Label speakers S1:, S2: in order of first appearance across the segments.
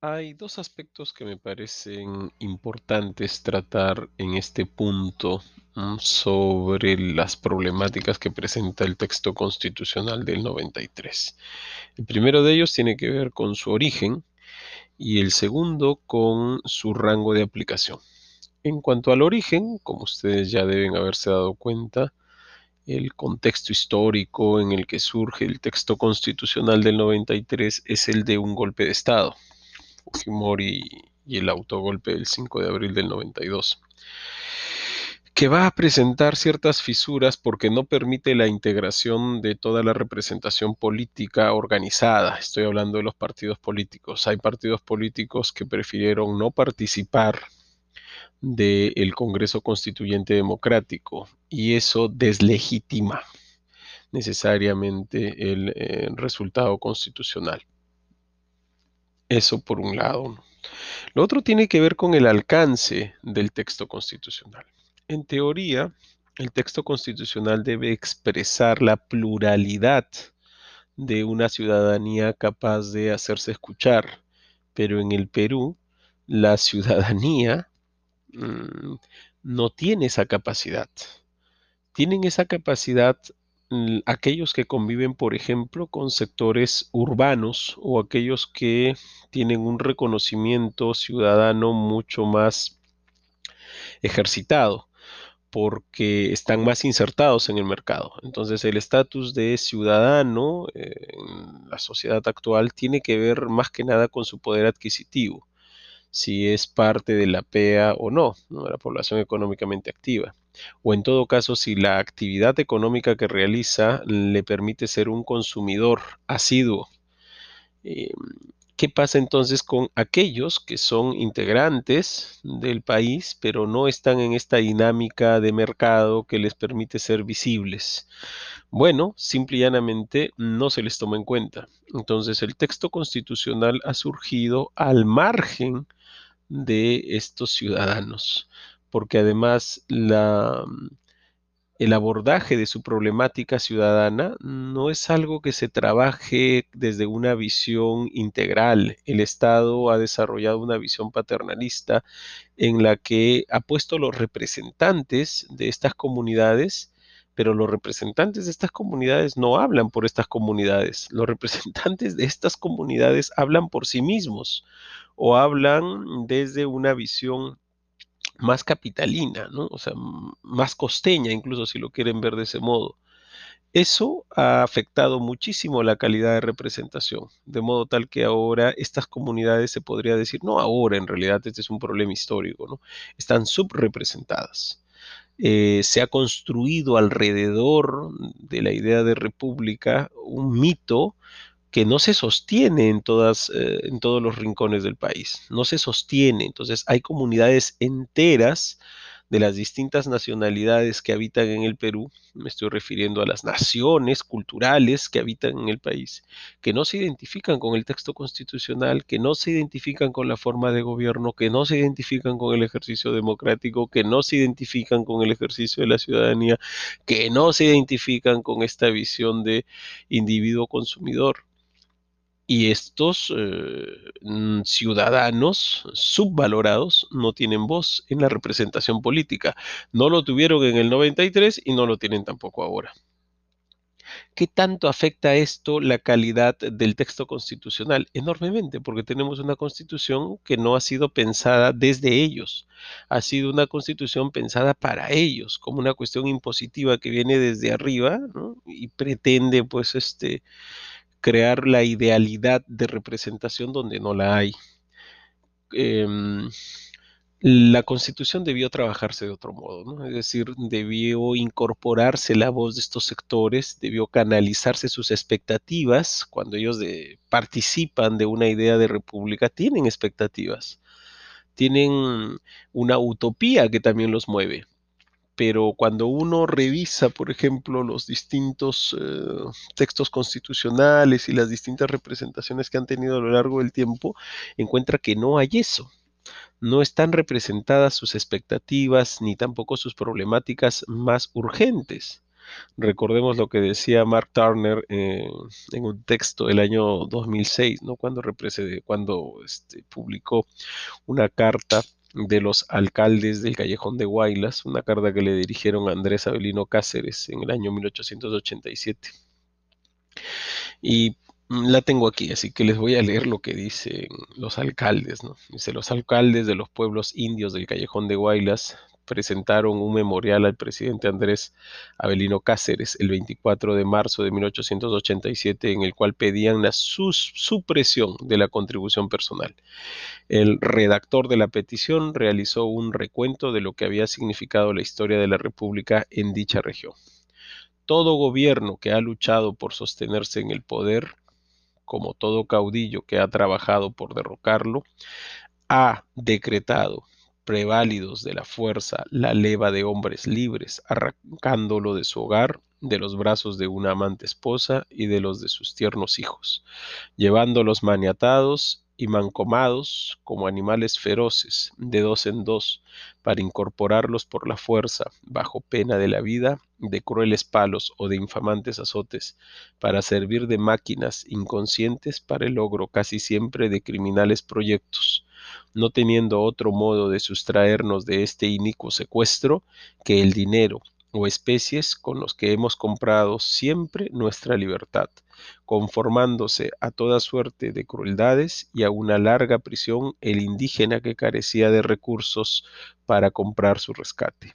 S1: Hay dos aspectos que me parecen importantes tratar en este punto mm, sobre las problemáticas que presenta el texto constitucional del 93. El primero de ellos tiene que ver con su origen y el segundo con su rango de aplicación. En cuanto al origen, como ustedes ya deben haberse dado cuenta, el contexto histórico en el que surge el texto constitucional del 93 es el de un golpe de Estado, Fujimori y el autogolpe del 5 de abril del 92, que va a presentar ciertas fisuras porque no permite la integración de toda la representación política organizada. Estoy hablando de los partidos políticos. Hay partidos políticos que prefirieron no participar del Congreso Constituyente Democrático y eso deslegitima necesariamente el, eh, resultado constitucional. Eso por un lado. Lo otro tiene que ver con el alcance del texto constitucional. En teoría, el texto constitucional debe expresar la pluralidad de una ciudadanía capaz de hacerse escuchar, pero en el Perú, la ciudadanía Mm, no tiene esa capacidad. Tienen esa capacidad aquellos que conviven, por ejemplo, con sectores urbanos o aquellos que tienen un reconocimiento ciudadano mucho más ejercitado porque están más insertados en el mercado. Entonces el estatus de ciudadano en la sociedad actual tiene que ver más que nada con su poder adquisitivo si es parte de la PEA o no, de la población económicamente activa. O en todo caso, si la actividad económica que realiza le permite ser un consumidor asiduo. Eh, ¿Qué pasa entonces con aquellos que son integrantes del país, pero no están en esta dinámica de mercado que les permite ser visibles? Bueno, simple y llanamente no se les toma en cuenta. Entonces el texto constitucional ha surgido al margen de estos ciudadanos, porque además la, el abordaje de su problemática ciudadana no es algo que se trabaje desde una visión integral. El Estado ha desarrollado una visión paternalista en la que ha puesto los representantes de estas comunidades pero los representantes de estas comunidades no hablan por estas comunidades. Los representantes de estas comunidades hablan por sí mismos o hablan desde una visión más capitalina. O sea, más costeña, incluso si lo quieren ver de ese modo. Eso ha afectado muchísimo la calidad de representación, de modo tal que ahora estas comunidades se podría decir, no ahora, en realidad este es un problema histórico, ¿no? Están subrepresentadas. Eh, se ha construido alrededor de la idea de república un mito que no se sostiene en, todas, eh, en todos los rincones del país, no se sostiene. Entonces hay comunidades enteras de las distintas nacionalidades que habitan en el Perú, me estoy refiriendo a las naciones culturales que habitan en el país, que no se identifican con el texto constitucional, que no se identifican con la forma de gobierno, que no se identifican con el ejercicio democrático, que no se identifican con el ejercicio de la ciudadanía, que no se identifican con esta visión de individuo consumidor y estos eh, mm, ciudadanos subvalorados no tienen voz en la representación política. No lo tuvieron en el 93 y no lo tienen tampoco ahora. ¿Qué tanto afecta esto la calidad del texto constitucional? Enormemente, porque tenemos una constitución que no ha sido pensada desde ellos, ha sido una constitución pensada para ellos, como una cuestión impositiva que viene desde arriba y pretende, pues, este, crear la idealidad de representación donde no la hay. Em, la constitución debió trabajarse de otro modo, ¿no? es decir, debió incorporarse la voz de estos sectores, debió canalizarse sus expectativas. Cuando ellos participan de una idea de república, tienen expectativas, tienen una utopía que también los mueve pero cuando uno revisa, por ejemplo, los distintos eh, textos constitucionales y las distintas representaciones que han tenido a lo largo del tiempo, encuentra que no hay eso. No están representadas sus expectativas ni tampoco sus problemáticas más urgentes. Recordemos lo que decía Mark Turner eh, en un texto del año 2006, ¿no? cuando, cuando este, publicó una carta de los alcaldes del Callejón de Guaylas, una carta que le dirigieron a Andrés Avelino Cáceres en el año 1887. Y mm, la tengo aquí, así que les voy a leer lo que dicen los alcaldes. ¿no? Dice, los alcaldes de los pueblos indios del Callejón de Guaylas presentaron un memorial al presidente Andrés Avelino Cáceres el 24 de marzo de 1887 en el cual pedían la supresión de la contribución personal. El redactor de la petición realizó un recuento de lo que había significado la historia de la República en dicha región. Todo gobierno que ha luchado por sostenerse en el poder, como todo caudillo que ha trabajado por derrocarlo, ha decretado preválidos de la fuerza la leva de hombres libres, arrancándolo de su hogar, de los brazos de una amante esposa y de los de sus tiernos hijos, llevándolos maniatados y mancomados como animales feroces, de dos en dos, para incorporarlos por la fuerza, bajo pena de la vida, de crueles palos o de infamantes azotes, para servir de máquinas inconscientes para el logro casi siempre de criminales proyectos, no teniendo otro modo de sustraernos de este inicuo secuestro que el dinero o especies con los que hemos comprado siempre nuestra libertad, conformándose a toda suerte de crueldades y a una larga prisión el indígena que carecía de recursos para comprar su rescate.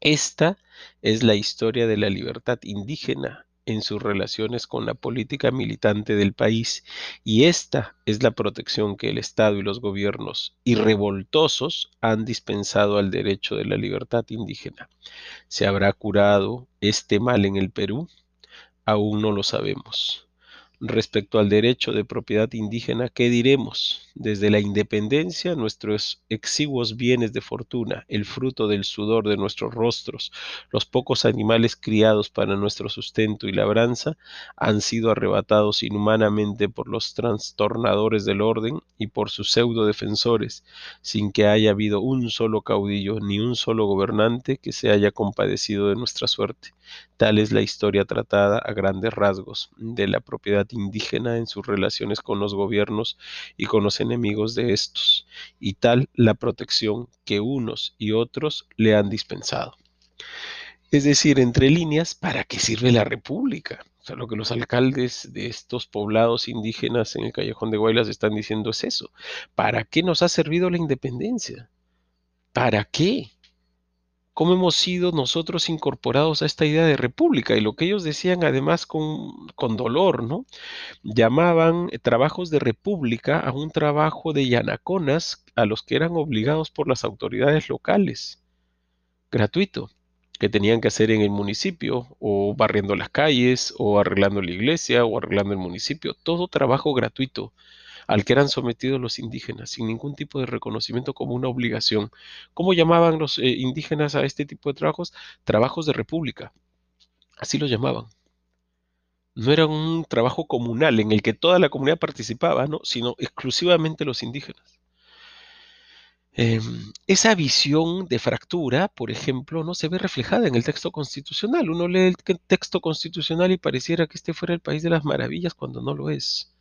S1: Esta es la historia de la libertad indígena en sus relaciones con la política militante del país y esta es la protección que el Estado y los gobiernos irrevoltosos han dispensado al derecho de la libertad indígena. ¿Se habrá curado este mal en el Perú? Aún no lo sabemos. Respecto al derecho de propiedad indígena, ¿qué diremos? Desde la independencia, nuestros exiguos bienes de fortuna, el fruto del sudor de nuestros rostros, los pocos animales criados para nuestro sustento y labranza, han sido arrebatados inhumanamente por los trastornadores del orden y por sus pseudo defensores, sin que haya habido un solo caudillo ni un solo gobernante que se haya compadecido de nuestra suerte. Tal es la historia tratada a grandes rasgos de la propiedad indígena en sus relaciones con los gobiernos y con los enemigos de estos, y tal la protección que unos y otros le han dispensado. Es decir, entre líneas, ¿para qué sirve la República? O sea, lo que los alcaldes de estos poblados indígenas en el Callejón de Guaylas están diciendo es eso. ¿Para qué nos ha servido la independencia? ¿Para qué? Cómo hemos sido nosotros incorporados a esta idea de república y lo que ellos decían además con, con dolor, ¿no? Llamaban eh, trabajos de república a un trabajo de yanaconas a los que eran obligados por las autoridades locales, gratuito, que tenían que hacer en el municipio o barriendo las calles o arreglando la iglesia o arreglando el municipio, todo trabajo gratuito al que eran sometidos los indígenas, sin ningún tipo de reconocimiento como una obligación. ¿Cómo llamaban los eh, indígenas a este tipo de trabajos? Trabajos de república. Así los llamaban. No era un trabajo comunal en el que toda la comunidad participaba, ¿no? sino exclusivamente los indígenas. Em, esa visión de fractura, por ejemplo, no se ve reflejada en el texto constitucional. Uno lee el texto constitucional y pareciera que este fuera el país de las maravillas cuando no lo es.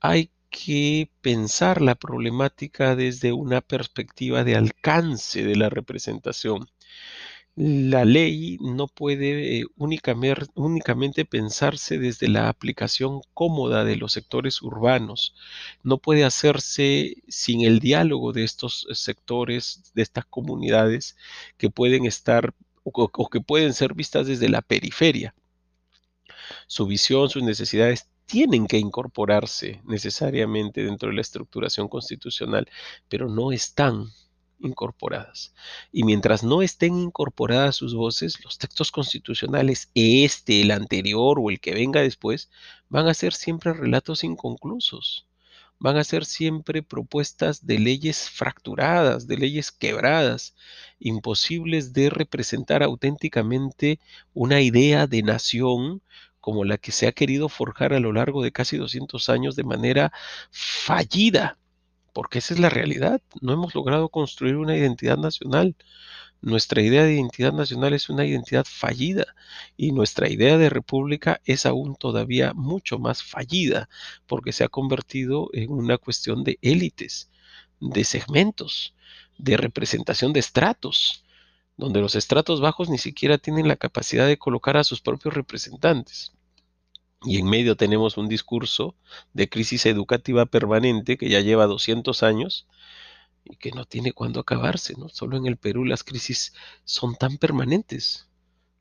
S1: Hay que pensar la problemática desde una perspectiva de alcance de la representación. La ley no puede eh, únicamente, pensarse desde la aplicación cómoda de los sectores urbanos. No puede hacerse sin el diálogo de estos sectores, de estas comunidades que pueden estar o que pueden ser vistas desde la periferia. Su visión, sus necesidades tienen que incorporarse necesariamente dentro de la estructuración constitucional, pero no están incorporadas. Y mientras no estén incorporadas sus voces, los textos constitucionales, este, el anterior o el que venga después, van a ser siempre relatos inconclusos. Van a ser siempre propuestas de leyes fracturadas, de leyes quebradas, imposibles de representar auténticamente una idea de nación como la que se ha querido forjar a lo largo de casi 200 años de manera fallida, porque esa es la realidad. No hemos logrado construir una identidad nacional. nuestra idea de identidad nacional es una identidad fallida y nuestra idea de república es aún todavía mucho más fallida porque se ha convertido en una cuestión de élites, de segmentos, de representación de estratos, donde los estratos bajos ni siquiera tienen la capacidad de colocar a sus propios representantes. Y en medio tenemos un discurso de crisis educativa permanente que ya lleva 200 años y que no tiene cuándo acabarse, ¿no? Solo en el Perú las crisis son tan permanentes.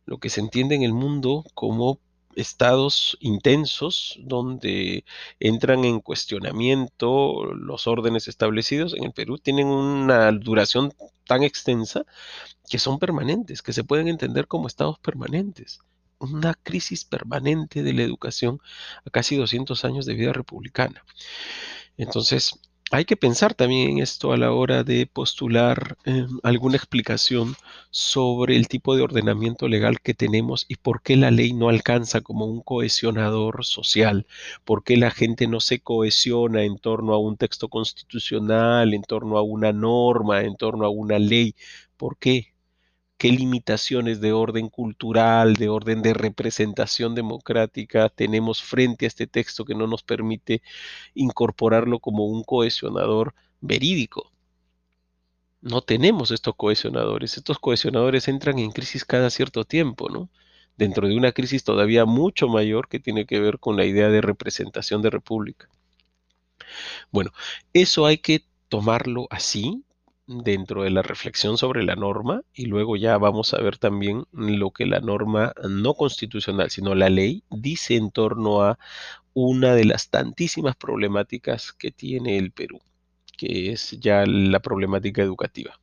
S1: Lo que se entiende en el mundo como estados intensos donde entran en cuestionamiento los órdenes establecidos en el Perú tienen una duración tan extensa que son permanentes, que se pueden entender como estados permanentes. Una crisis permanente de la educación a casi 200 años de vida republicana. Entonces, hay que pensar también en esto a la hora de postular em, alguna explicación sobre el tipo de ordenamiento legal que tenemos y por qué la ley no alcanza como un cohesionador social, por qué la gente no se cohesiona en torno a un texto constitucional, en torno a una norma, en torno a una ley, por qué qué limitaciones de orden cultural, de orden de representación democrática tenemos frente a este texto que no nos permite incorporarlo como un cohesionador verídico. No tenemos estos cohesionadores. Estos cohesionadores entran en crisis cada cierto tiempo, ¿no? Dentro de una crisis todavía mucho mayor que tiene que ver con la idea de representación de república. Bueno, eso hay que tomarlo así, dentro de la reflexión sobre la norma y luego ya vamos a ver también lo que la norma no constitucional, sino la ley, dice en torno a una de las tantísimas problemáticas que tiene el Perú, que es ya la problemática educativa.